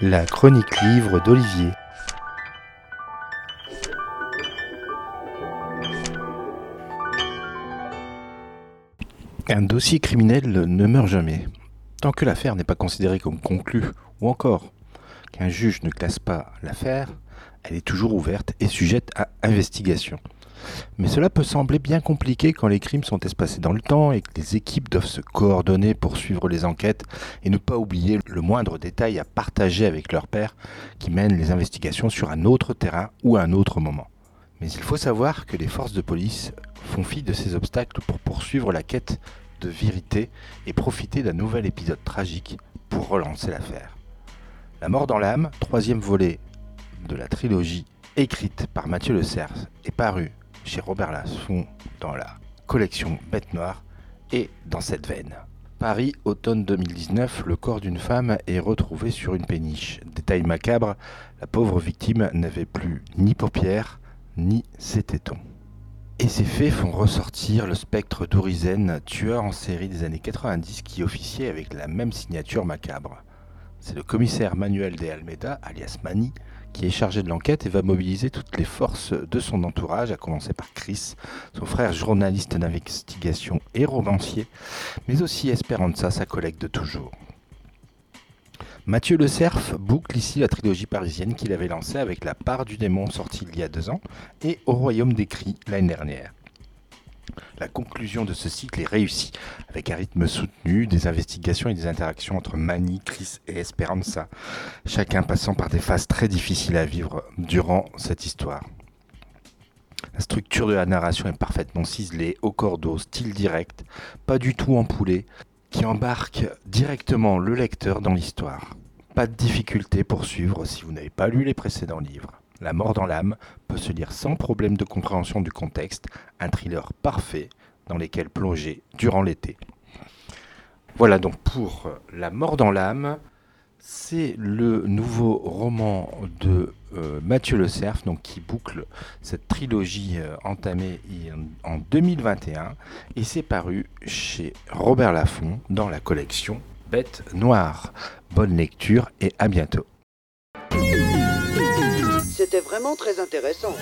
La chronique livre d'Olivier. Un dossier criminel ne meurt jamais. Tant que l'affaire n'est pas considérée comme conclue, ou encore qu'un juge ne classe pas l'affaire, elle est toujours ouverte et sujette à investigation. Mais cela peut sembler bien compliqué quand les crimes sont espacés dans le temps et que les équipes doivent se coordonner pour suivre les enquêtes et ne pas oublier le moindre détail à partager avec leur père qui mène les investigations sur un autre terrain ou un autre moment. Mais il faut savoir que les forces de police font fi de ces obstacles pour poursuivre la quête de vérité et profiter d'un nouvel épisode tragique pour relancer l'affaire. La mort dans l'âme, troisième volet de la trilogie écrite par Mathieu Le Cerf est paru chez Robert Laffont dans la collection Bête Noire et dans cette veine. Paris, automne 2019, le corps d'une femme est retrouvé sur une péniche. Détail macabre, la pauvre victime n'avait plus ni paupières, ni ses tétons. Et ces faits font ressortir le spectre d'Orizen, tueur en série des années 90 qui officiait avec la même signature macabre. C'est le commissaire Manuel de Almeida, alias Mani, qui est chargé de l'enquête et va mobiliser toutes les forces de son entourage, à commencer par Chris, son frère journaliste d'investigation et romancier, mais aussi Esperanza, sa collègue de toujours. Mathieu Le Cerf boucle ici la trilogie parisienne qu'il avait lancée avec La part du démon sortie il y a deux ans et Au royaume des l'année dernière. La conclusion de ce cycle est réussie, avec un rythme soutenu, des investigations et des interactions entre Manny, Chris et Esperanza, chacun passant par des phases très difficiles à vivre durant cette histoire. La structure de la narration est parfaitement ciselée, au cordeau, style direct, pas du tout empoulé, qui embarque directement le lecteur dans l'histoire. Pas de difficulté pour suivre si vous n'avez pas lu les précédents livres. La mort dans l'âme peut se lire sans problème de compréhension du contexte, un thriller parfait dans lequel plonger durant l'été. Voilà donc pour La mort dans l'âme, c'est le nouveau roman de euh, Mathieu Le Cerf, donc qui boucle cette trilogie euh, entamée en 2021 et c'est paru chez Robert Laffont dans la collection Bête Noire. Bonne lecture et à bientôt. Vraiment très intéressant.